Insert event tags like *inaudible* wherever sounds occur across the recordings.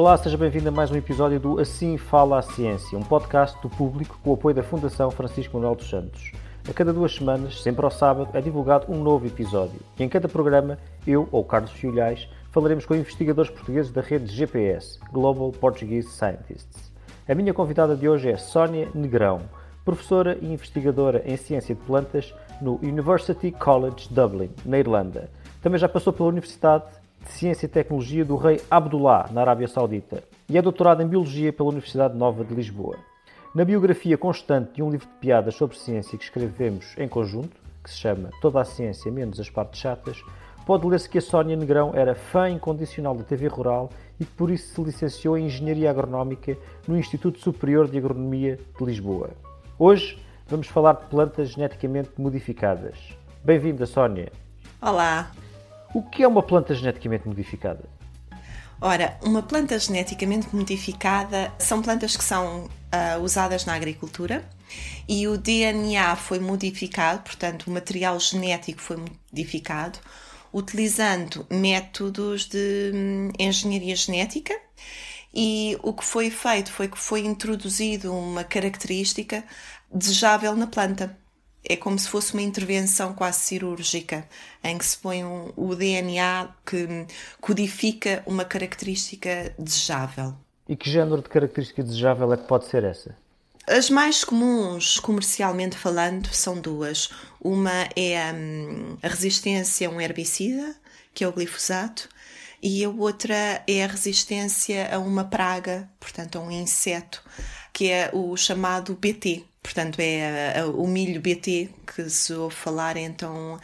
Olá, seja bem-vindo a mais um episódio do Assim Fala a Ciência, um podcast do público com o apoio da Fundação Francisco Manuel dos Santos. A cada duas semanas, sempre ao sábado, é divulgado um novo episódio. E em cada programa, eu ou Carlos Filhais falaremos com investigadores portugueses da rede GPS, Global Portuguese Scientists. A minha convidada de hoje é Sónia Negrão, professora e investigadora em ciência de plantas no University College Dublin, na Irlanda. Também já passou pela Universidade de Ciência e Tecnologia do Rei Abdullah, na Arábia Saudita, e é doutorado em Biologia pela Universidade Nova de Lisboa. Na biografia constante de um livro de piadas sobre ciência que escrevemos em conjunto, que se chama Toda a Ciência menos as partes chatas, pode ler-se que a Sónia Negrão era fã incondicional da TV Rural e que por isso se licenciou em Engenharia Agronómica no Instituto Superior de Agronomia de Lisboa. Hoje vamos falar de plantas geneticamente modificadas. Bem-vinda, Sónia. Olá. O que é uma planta geneticamente modificada? Ora, uma planta geneticamente modificada são plantas que são uh, usadas na agricultura e o DNA foi modificado, portanto, o material genético foi modificado utilizando métodos de hum, engenharia genética. E o que foi feito foi que foi introduzido uma característica desejável na planta é como se fosse uma intervenção quase cirúrgica, em que se põe um, o DNA que codifica uma característica desejável. E que género de característica desejável é que pode ser essa? As mais comuns, comercialmente falando, são duas. Uma é hum, a resistência a um herbicida, que é o glifosato, e a outra é a resistência a uma praga, portanto, a um inseto, que é o chamado BT, Portanto, é o milho BT que se ouve falar, então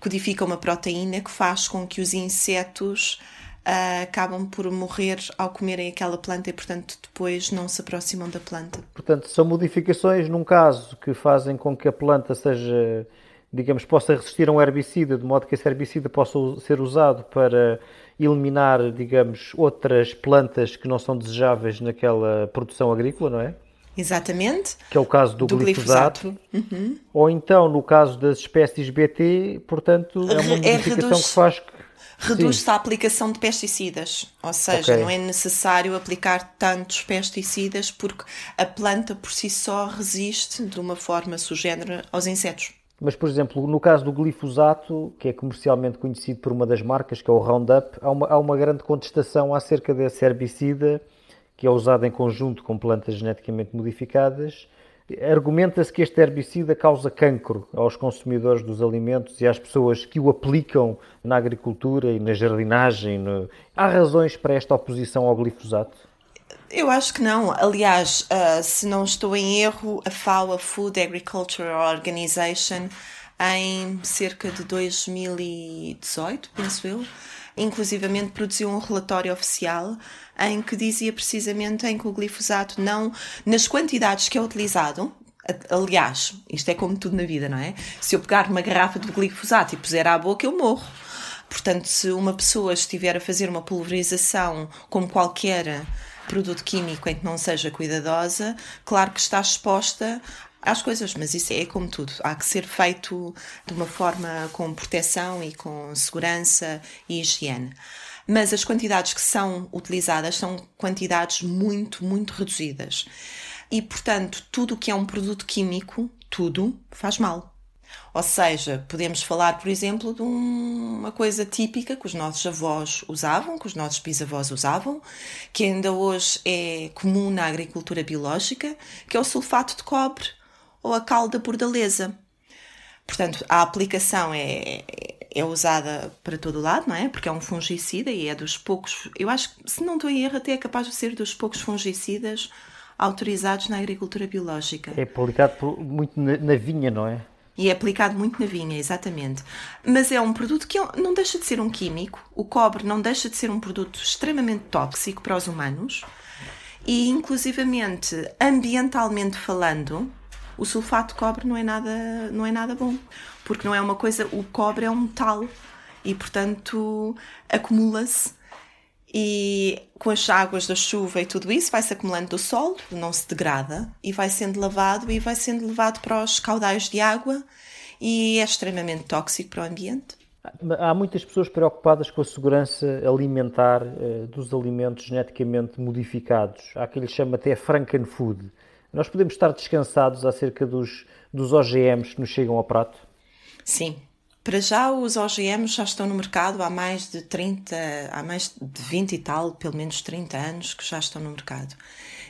codifica uma proteína que faz com que os insetos uh, acabam por morrer ao comerem aquela planta e, portanto, depois não se aproximam da planta. Portanto, são modificações, num caso, que fazem com que a planta seja, digamos, possa resistir a um herbicida, de modo que esse herbicida possa ser usado para eliminar, digamos, outras plantas que não são desejáveis naquela produção agrícola, não é? Exatamente. Que é o caso do, do glifosato. glifosato. Uhum. Ou então, no caso das espécies BT, portanto, é uma é modificação reduz, que faz que... Reduz-se a aplicação de pesticidas. Ou seja, okay. não é necessário aplicar tantos pesticidas porque a planta por si só resiste de uma forma sugênera aos insetos. Mas, por exemplo, no caso do glifosato, que é comercialmente conhecido por uma das marcas, que é o Roundup, há uma, há uma grande contestação acerca desse herbicida que é usado em conjunto com plantas geneticamente modificadas, argumenta-se que este herbicida causa cancro aos consumidores dos alimentos e às pessoas que o aplicam na agricultura e na jardinagem. No... Há razões para esta oposição ao glifosato? Eu acho que não. Aliás, uh, se não estou em erro, a FAO, a Food Agriculture Organization, em cerca de 2018, penso eu, inclusivamente produziu um relatório oficial em que dizia precisamente em que o glifosato não, nas quantidades que é utilizado, aliás, isto é como tudo na vida, não é? Se eu pegar uma garrafa de glifosato e puser à boca, eu morro. Portanto, se uma pessoa estiver a fazer uma pulverização como qualquer produto químico em que não seja cuidadosa, claro que está exposta às coisas, mas isso é como tudo. Há que ser feito de uma forma com proteção e com segurança e higiene. Mas as quantidades que são utilizadas são quantidades muito, muito reduzidas. E, portanto, tudo o que é um produto químico, tudo, faz mal. Ou seja, podemos falar, por exemplo, de uma coisa típica que os nossos avós usavam, que os nossos bisavós usavam, que ainda hoje é comum na agricultura biológica, que é o sulfato de cobre ou a cal da bordaleza. Portanto, a aplicação é, é usada para todo o lado, não é? Porque é um fungicida e é dos poucos, eu acho que, se não estou em erro, até é capaz de ser dos poucos fungicidas autorizados na agricultura biológica. É aplicado muito na, vinha, não é? E é aplicado muito na vinha, exatamente. Mas é um produto que é não deixa de ser um químico. O cobre não deixa de ser um produto extremamente tóxico para os humanos. E, inclusivamente, ambientalmente falando, o sulfato de cobre não é nada, não é nada bom, porque não é uma coisa, o cobre é um metal e portanto acumula-se e com as águas da chuva e tudo isso vai-se acumulando do solo, não se degrada e vai sendo lavado e vai sendo levado para os caudais de água e é extremamente tóxico para o ambiente. Há muitas pessoas preocupadas com a segurança alimentar uh, dos alimentos geneticamente modificados. Há quem lhe chama até Frankenfood. Nós podemos estar descansados acerca dos, dos OGMs que nos chegam ao prato? Sim. Para já, os OGMs já estão no mercado há mais de 30, há mais de 20 e tal, pelo menos 30 anos que já estão no mercado.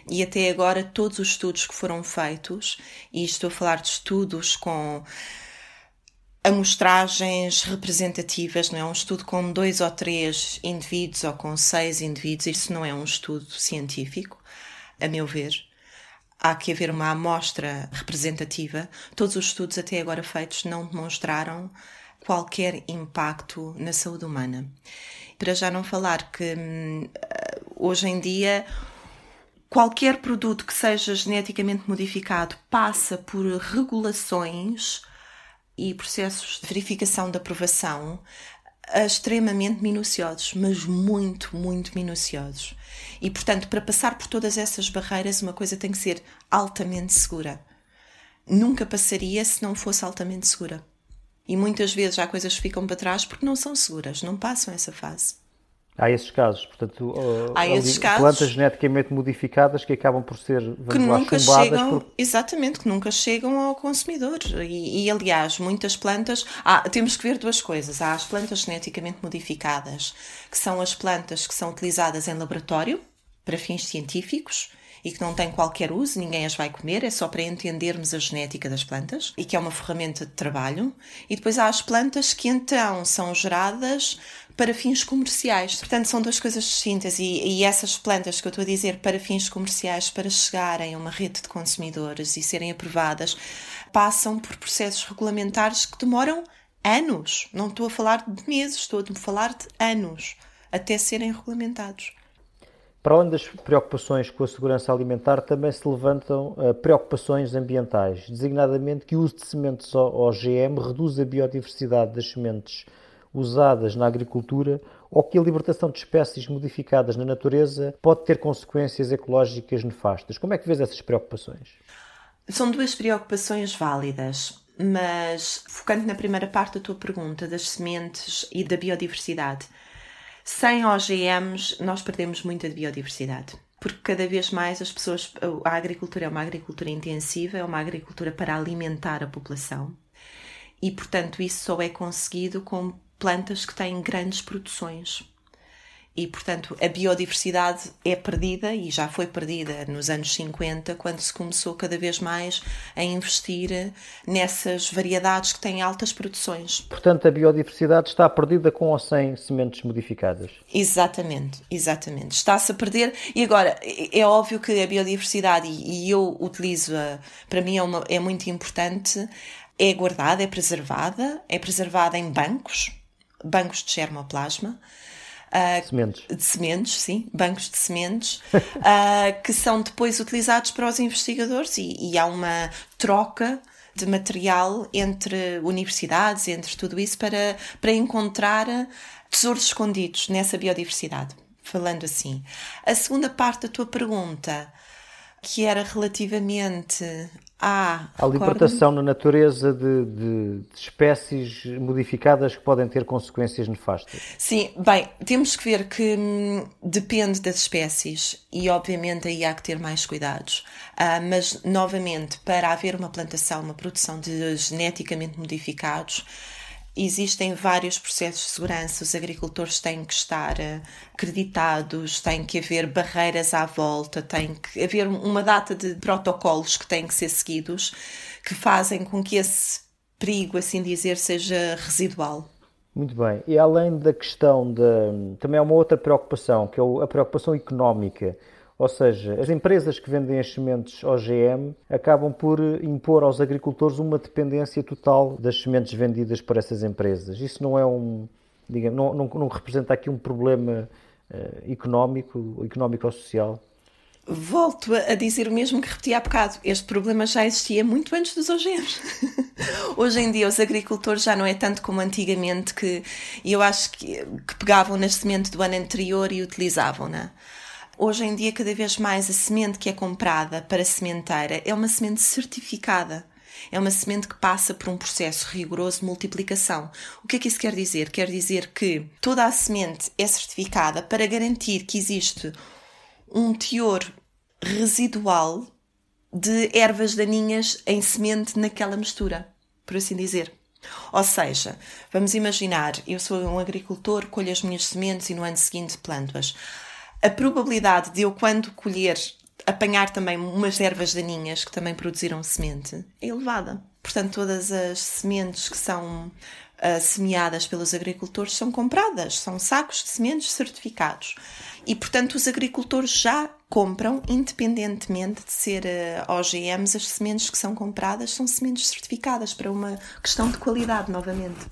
E até agora, todos os estudos que foram feitos, e estou a falar de estudos com amostragens representativas, não é um estudo com dois ou três indivíduos ou com seis indivíduos, isso não é um estudo científico, a meu ver. Há que haver uma amostra representativa. Todos os estudos até agora feitos não demonstraram qualquer impacto na saúde humana. Para já não falar que hum, hoje em dia qualquer produto que seja geneticamente modificado passa por regulações e processos de verificação de aprovação extremamente minuciosos, mas muito, muito minuciosos. E, portanto, para passar por todas essas barreiras, uma coisa tem que ser altamente segura. Nunca passaria se não fosse altamente segura. E muitas vezes há coisas que ficam para trás porque não são seguras, não passam essa fase. Há esses casos, portanto, Há esses casos plantas geneticamente modificadas que acabam por ser que nunca chegam, por... exatamente, que nunca chegam ao consumidor. E, e, aliás, muitas plantas, há, temos que ver duas coisas. Há as plantas geneticamente modificadas, que são as plantas que são utilizadas em laboratório para fins científicos e que não têm qualquer uso, ninguém as vai comer, é só para entendermos a genética das plantas e que é uma ferramenta de trabalho. E depois há as plantas que então são geradas para fins comerciais. Portanto, são duas coisas distintas e, e, essas plantas que eu estou a dizer para fins comerciais, para chegarem a uma rede de consumidores e serem aprovadas, passam por processos regulamentares que demoram anos. Não estou a falar de meses, estou a falar de anos até serem regulamentados. Para além das preocupações com a segurança alimentar, também se levantam uh, preocupações ambientais, designadamente que o uso de sementes OGM reduz a biodiversidade das sementes usadas na agricultura ou que a libertação de espécies modificadas na natureza pode ter consequências ecológicas nefastas. Como é que vês essas preocupações? São duas preocupações válidas, mas focando na primeira parte da tua pergunta, das sementes e da biodiversidade. Sem OGMs, nós perdemos muita biodiversidade. Porque cada vez mais as pessoas. A agricultura é uma agricultura intensiva, é uma agricultura para alimentar a população. E, portanto, isso só é conseguido com plantas que têm grandes produções e, portanto, a biodiversidade é perdida e já foi perdida nos anos 50, quando se começou cada vez mais a investir nessas variedades que têm altas produções. Portanto, a biodiversidade está perdida com ou sem sementes modificadas? Exatamente, exatamente. Está-se a perder. E agora, é óbvio que a biodiversidade, e eu utilizo-a, para mim é, uma, é muito importante, é guardada, é preservada, é preservada em bancos, bancos de germoplasma Uh, sementes. De sementes, sim, bancos de sementes, uh, *laughs* que são depois utilizados para os investigadores e, e, há uma troca de material entre universidades, entre tudo isso, para, para encontrar tesouros escondidos nessa biodiversidade. Falando assim. A segunda parte da tua pergunta, que era relativamente ah, a libertação na natureza de, de, de, espécies modificadas que podem ter consequências nefastas. Sim, bem, temos que ver que hum, depende das espécies e, obviamente, aí há que ter mais cuidados. Ah, mas, novamente, para haver uma plantação, uma produção de geneticamente modificados, Existem vários processos de segurança, os agricultores têm que estar eh, acreditados, tem que haver barreiras à volta, tem que haver uma data de protocolos que têm que ser seguidos que fazem com que esse perigo, assim dizer, seja residual. Muito bem. E além da questão de. Também há uma outra preocupação, que é a preocupação económica. Ou seja, as empresas que vendem as sementes OGM acabam por impor aos agricultores uma dependência total das sementes vendidas por essas empresas. Isso não é um, digamos, não, não, não representa aqui um problema uh, económico, económico ou social? Volto a dizer o mesmo que repeti há bocado. Este problema já existia muito antes dos OGMs. *laughs* Hoje em dia, os agricultores já não é tanto como antigamente, que eu acho que, que pegavam na semente do ano anterior e utilizavam, não é? Hoje em dia, cada vez mais a semente que é comprada para sementeira é uma semente certificada. É uma semente que passa por um processo rigoroso de multiplicação. O que é que isso quer dizer? Quer dizer que toda a semente é certificada para garantir que existe um teor residual de ervas daninhas em semente naquela mistura, por assim dizer. Ou seja, vamos imaginar, eu sou um agricultor, colho as minhas sementes e no ano seguinte planto-as. A probabilidade de eu, quando colher, apanhar também umas ervas daninhas que também produziram semente é elevada. Portanto, todas as sementes que são uh, semeadas pelos agricultores são compradas, são sacos de sementes certificados. E, portanto, os agricultores já compram, independentemente de ser uh, OGMs, as sementes que são compradas são sementes certificadas para uma questão de qualidade, novamente.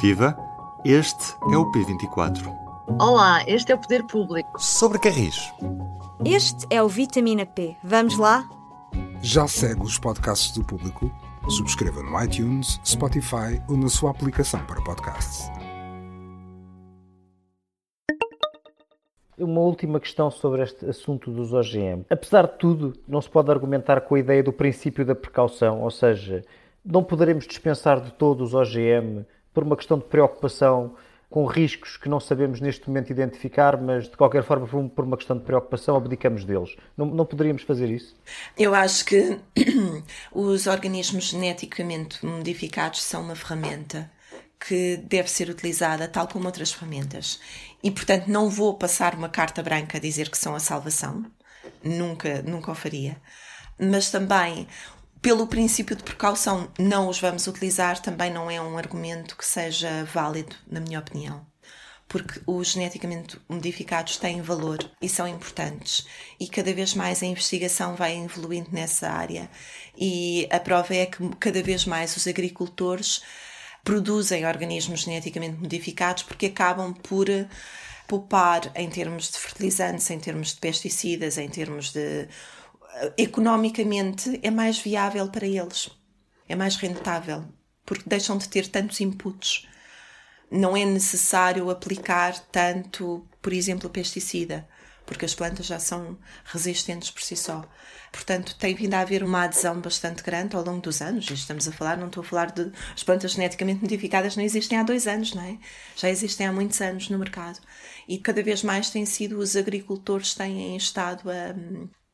Viva! Este é o P24. Olá, este é o Poder Público. Sobre Carris. Este é o Vitamina P. Vamos lá? Já segue os podcasts do Público? Subscreva no iTunes, Spotify ou na sua aplicação para podcasts. Uma última questão sobre este assunto dos OGM. Apesar de tudo, não se pode argumentar com a ideia do princípio da precaução, ou seja, não poderemos dispensar de todo os OGM por uma questão de preocupação com riscos que não sabemos neste momento identificar, mas de qualquer forma, por uma questão de preocupação, abdicamos deles. Não, não poderíamos fazer isso? Eu acho que *clears throat* os organismos geneticamente modificados são uma ferramenta que deve ser utilizada tal como outras ferramentas. E, portanto, não vou passar uma carta branca a dizer que são a salvação. Nunca, nunca o faria. Mas também pelo princípio de precaução, não os vamos utilizar também não é um argumento que seja válido, na minha opinião. Porque os geneticamente modificados têm valor e são importantes. E cada vez mais a investigação vai evoluindo nessa área. E a prova é que cada vez mais os agricultores produzem organismos geneticamente modificados porque acabam por poupar em termos de fertilizantes, em termos de pesticidas, em termos de economicamente é mais viável para eles, é mais rentável, porque deixam de ter tantos inputs. Não é necessário aplicar tanto, por exemplo, pesticida, porque as plantas já são resistentes por si só. Portanto, tem vindo a haver uma adesão bastante grande ao longo dos anos. Estamos a falar, não estou a falar de. As plantas geneticamente modificadas não existem há dois anos, não é? Já existem há muitos anos no mercado. E cada vez mais têm sido os agricultores têm estado a,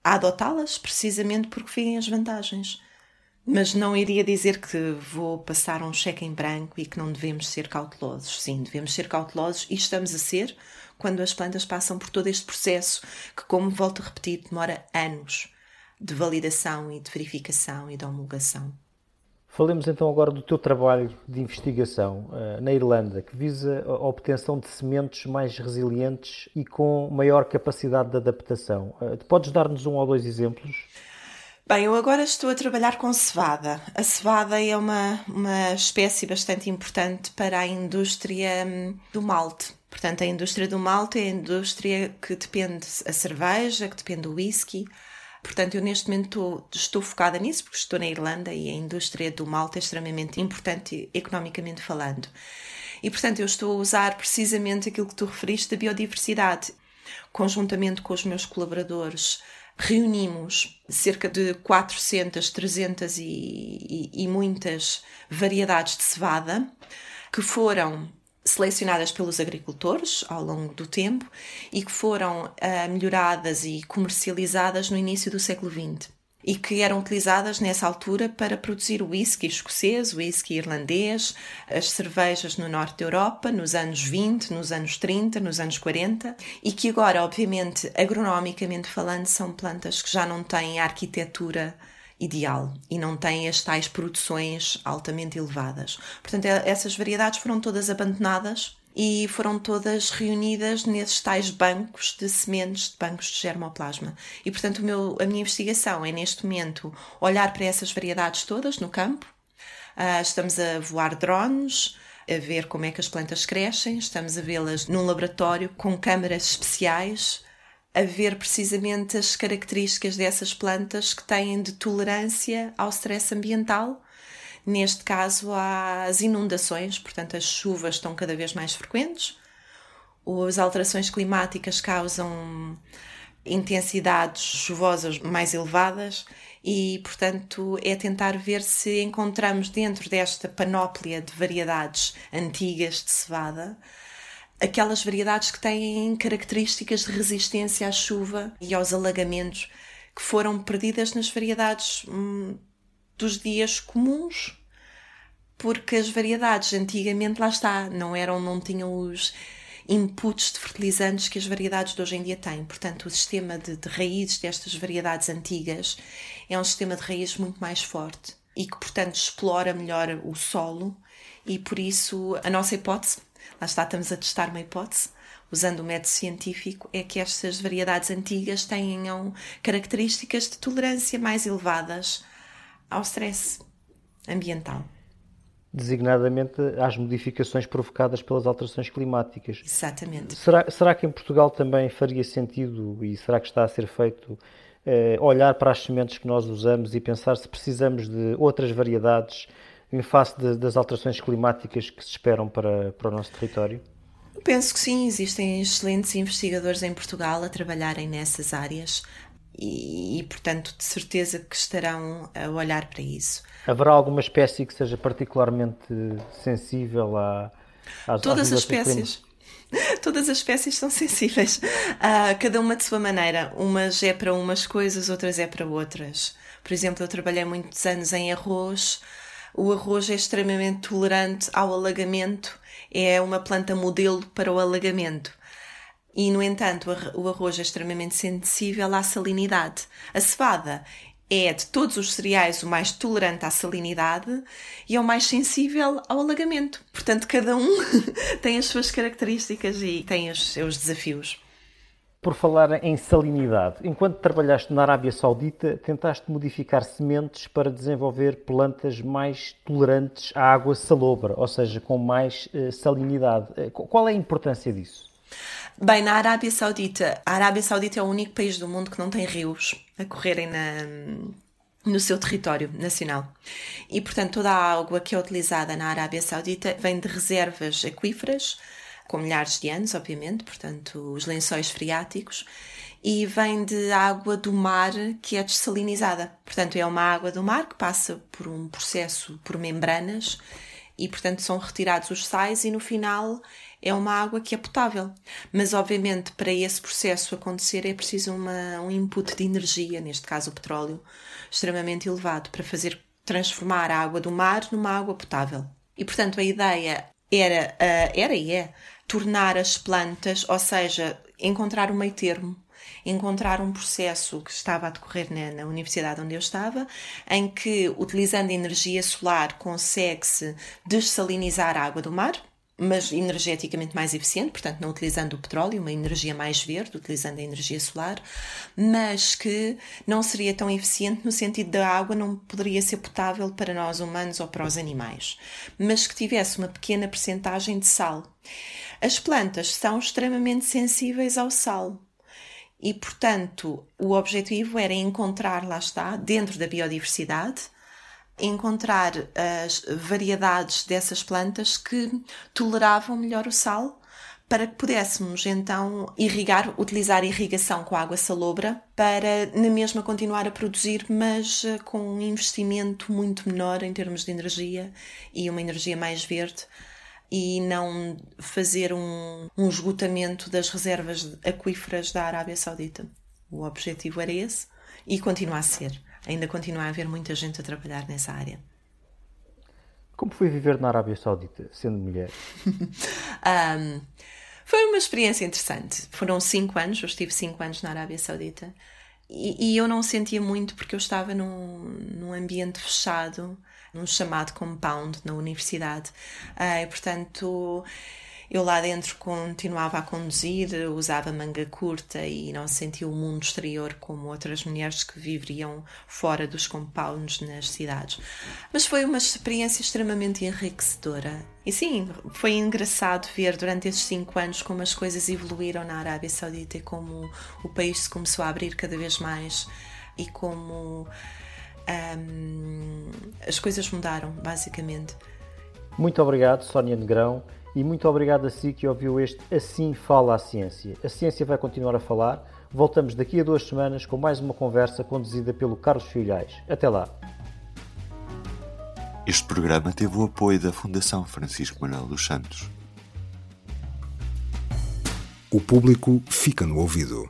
a adotá-las precisamente porque veem as vantagens. Mas não iria dizer que vou passar um cheque em branco e que não devemos ser cautelosos. Sim, devemos ser cautelosos e estamos a ser quando as plantas passam por todo este processo que, como volto a repetir, demora anos de validação e de verificação e de homologação. Falemos então agora do teu trabalho de investigação uh, na Irlanda, que visa a obtenção de sementes mais resilientes e com maior capacidade de adaptação. Uh, podes dar-nos um ou dois exemplos? Bem, eu agora estou a trabalhar com cevada. A cevada é uma, uma espécie bastante importante para a indústria hum, do malte. Portanto, a indústria do malte é a indústria que depende a cerveja, que depende do whisky, Portanto, eu neste momento estou, estou, focada nisso, porque estou na Irlanda e a indústria do malte é extremamente importante economicamente falando. E, portanto, eu estou a usar precisamente aquilo que tu referiste da biodiversidade. Conjuntamente com os meus colaboradores, reunimos cerca de 400, 300 e, e, e muitas variedades de cevada que foram selecionadas pelos agricultores ao longo do tempo e que foram uh, melhoradas e comercializadas no início do século XX e que eram utilizadas nessa altura para produzir o whisky escocês, o whisky irlandês, as cervejas no norte da Europa, nos anos 20, nos anos 30, nos anos 40, e que agora, obviamente, agronomicamente falando, são plantas que já não têm a arquitetura ideal e não tem as tais produções altamente elevadas. Portanto, é, essas variedades foram todas abandonadas e foram todas reunidas nesses tais bancos de sementes, de bancos de germoplasma. E, portanto, meu, a minha investigação é, neste momento, olhar para essas variedades todas no campo. Uh, estamos a voar drones, a ver como é que as plantas crescem, estamos a vê-las num laboratório com câmaras especiais a ver precisamente as características dessas plantas que têm de tolerância ao stress ambiental. Neste caso, às inundações, portanto, as chuvas estão cada vez mais frequentes, as alterações climáticas causam intensidades chuvosas mais elevadas e, portanto, é tentar ver se encontramos dentro desta panóplia de variedades antigas de cevada aquelas variedades que têm características de resistência à chuva e aos alagamentos que foram perdidas nas variedades hum, dos dias comuns, porque as variedades antigamente lá está, não eram, não tinham os inputs de fertilizantes que as variedades de hoje em dia têm. Portanto, o sistema de, de raízes destas variedades antigas é um sistema de raízes muito mais forte e que, portanto, explora melhor o solo e por isso a nossa hipótese, lá está, estamos a testar uma hipótese, usando o método científico, é que estas variedades antigas tenham características de tolerância mais elevadas ao stress ambiental designadamente às modificações provocadas pelas alterações climáticas. Exatamente. Será, será que em Portugal também faria sentido, e será que está a ser feito, eh, olhar para as sementes que nós usamos e pensar se precisamos de outras variedades em face de, das alterações climáticas que se esperam para, para o nosso território? Penso que sim, existem excelentes investigadores em Portugal a trabalharem nessas áreas e, e, portanto, de certeza que estarão a olhar para isso. Haverá alguma espécie que seja particularmente sensível a, às Todas às as espécies. *laughs* Todas as espécies são sensíveis, uh, cada uma de sua maneira. Umas é para umas coisas, outras é para outras. Por exemplo, eu trabalhei muitos anos em arroz. O arroz é extremamente tolerante ao alagamento, é uma planta modelo para o alagamento e, no entanto, o arroz é extremamente sensível à salinidade. A cevada é de todos os cereais o mais tolerante à salinidade e é o mais sensível ao alagamento. Portanto, cada um *laughs* tem as suas características e tem os seus desafios. Por falar em salinidade, enquanto trabalhaste na Arábia Saudita, tentaste modificar sementes para desenvolver plantas mais tolerantes à água salobra, ou seja, com mais uh, salinidade. Eh, qual é a importância disso? Bem, na Arábia Saudita, a Arábia Saudita é o único país do mundo que não tem rios a correrem na, no seu território nacional. E, portanto, toda a água que é utilizada na Arábia Saudita vem de reservas aquíferas, com milhares de anos, obviamente, portanto, os lençóis freáticos, e vem de água do mar que é dessalinizada. Portanto, é uma água do mar que passa por um processo por membranas e, portanto, são retirados os sais e no final é uma água que é potável. Mas, obviamente, para esse processo acontecer é preciso uma, um input de energia, neste caso o petróleo, extremamente elevado, para fazer transformar a água do mar numa água potável. E, portanto, a ideia era, uh, era e é tornar as plantas, ou seja, encontrar um meio termo encontrar um processo que estava a decorrer na, na, universidade onde eu estava, em que, utilizando energia solar, consegue-se dessalinizar a água do mar, mas energeticamente mais eficiente, portanto, não utilizando o petróleo, uma energia mais verde, utilizando a energia solar, mas que não seria tão eficiente no sentido da água não poderia ser potável para nós humanos ou para os animais, mas que tivesse uma pequena percentagem de sal. As plantas são extremamente sensíveis ao sal. E, portanto, o objetivo era encontrar, lá está, dentro da biodiversidade, encontrar as variedades dessas plantas que toleravam melhor o sal para que pudéssemos então irrigar, utilizar irrigação com água salobra para na mesma continuar a produzir, mas eh, com um investimento muito menor em termos de energia e uma energia mais verde e não fazer um, um esgotamento das reservas aquíferas da Arábia Saudita. O objetivo era esse e continua a ser ainda continua a haver muita gente a trabalhar nessa área. Como foi viver na Arábia Saudita, sendo mulher? *laughs* um, foi uma experiência interessante. Foram cinco anos, eu estive cinco anos na Arábia Saudita e, e eu não sentia muito porque eu estava num, num ambiente fechado, num chamado compound na universidade. Uh, e, portanto, eu lá dentro continuava a conduzir, usava manga curta e não sentia o mundo exterior como outras mulheres que viveriam fora dos compounds nas cidades. Mas foi uma experiência extremamente enriquecedora. E sim, foi engraçado ver durante esses cinco anos como as coisas evoluíram na Arábia Saudita e como o país se começou a abrir cada vez mais e como hum, as coisas mudaram, basicamente. Muito obrigado, Sónia Negrão e muito obrigado a si que ouviu este Assim Fala a Ciência. A ciência vai continuar a falar, Voltamos daqui a duas semanas com mais uma conversa conduzida pelo Carlos Filhais. Até lá. Este programa teve o apoio da Fundação Francisco Manuel dos Santos. O público fica no ouvido.